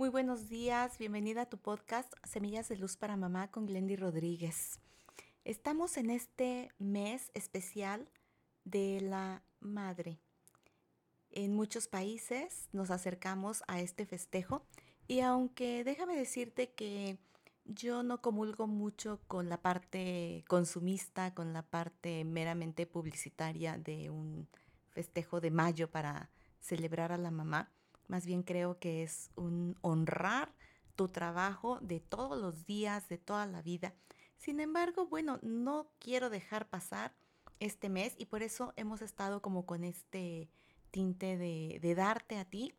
Muy buenos días, bienvenida a tu podcast Semillas de Luz para Mamá con Glendy Rodríguez. Estamos en este mes especial de la madre. En muchos países nos acercamos a este festejo y aunque déjame decirte que yo no comulgo mucho con la parte consumista, con la parte meramente publicitaria de un festejo de mayo para celebrar a la mamá. Más bien creo que es un honrar tu trabajo de todos los días, de toda la vida. Sin embargo, bueno, no quiero dejar pasar este mes y por eso hemos estado como con este tinte de, darte a ti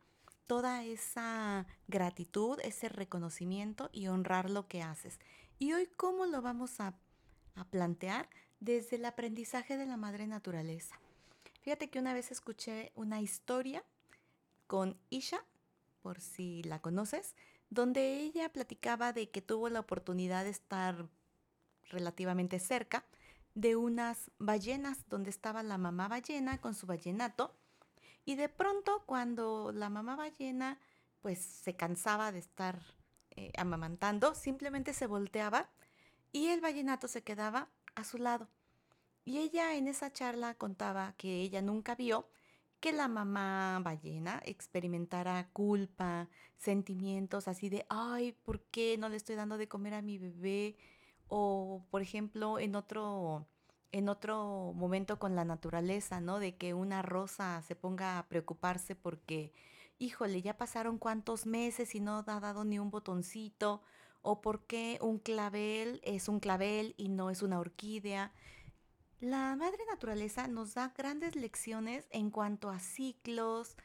toda esa gratitud, ese reconocimiento y honrar lo que haces. Y hoy, ¿cómo lo vamos a, a plantear? Desde el aprendizaje de la madre naturaleza. Fíjate que una vez escuché una historia con Isha, por si la conoces, donde ella platicaba de que tuvo la oportunidad de estar relativamente cerca de unas ballenas, donde estaba la mamá ballena con su ballenato y de pronto cuando la mamá ballena pues se cansaba de estar eh, amamantando, simplemente se volteaba y el vallenato se quedaba a su lado. Y ella en esa charla contaba que ella nunca vio que la mamá ballena experimentara culpa, sentimientos así de, ay, ¿por qué no le estoy dando de comer a mi bebé? O, por ejemplo, en otro en otro momento con la naturaleza, ¿no? De que una rosa se ponga a preocuparse porque, híjole, ya pasaron cuántos meses y no ha dado ni un botoncito, o porque un clavel es un clavel y no es una orquídea. La madre naturaleza nos da grandes lecciones en cuanto a ciclos,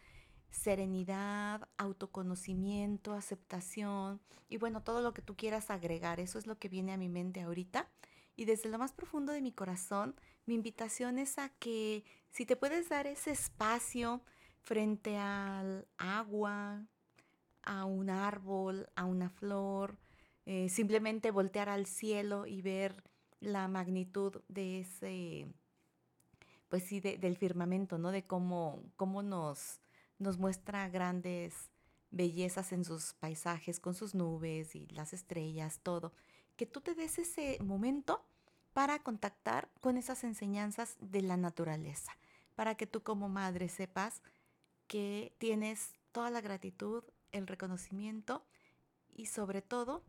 serenidad, autoconocimiento, aceptación y bueno, todo lo que tú quieras agregar. Eso es lo que viene a mi mente ahorita. Y desde lo más profundo de mi corazón, mi invitación es a que si te puedes dar ese espacio frente al agua, a un árbol, a una flor, eh, simplemente voltear al cielo y ver la magnitud de ese, pues sí, del firmamento, ¿no? De cómo, cómo nos, nos muestra grandes bellezas en sus paisajes, con sus nubes y las estrellas, todo que tú te des ese momento para contactar con esas enseñanzas de la naturaleza, para que tú como madre sepas que tienes toda la gratitud, el reconocimiento y sobre todo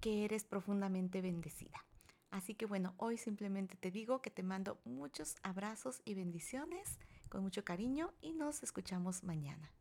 que eres profundamente bendecida. Así que bueno, hoy simplemente te digo que te mando muchos abrazos y bendiciones con mucho cariño y nos escuchamos mañana.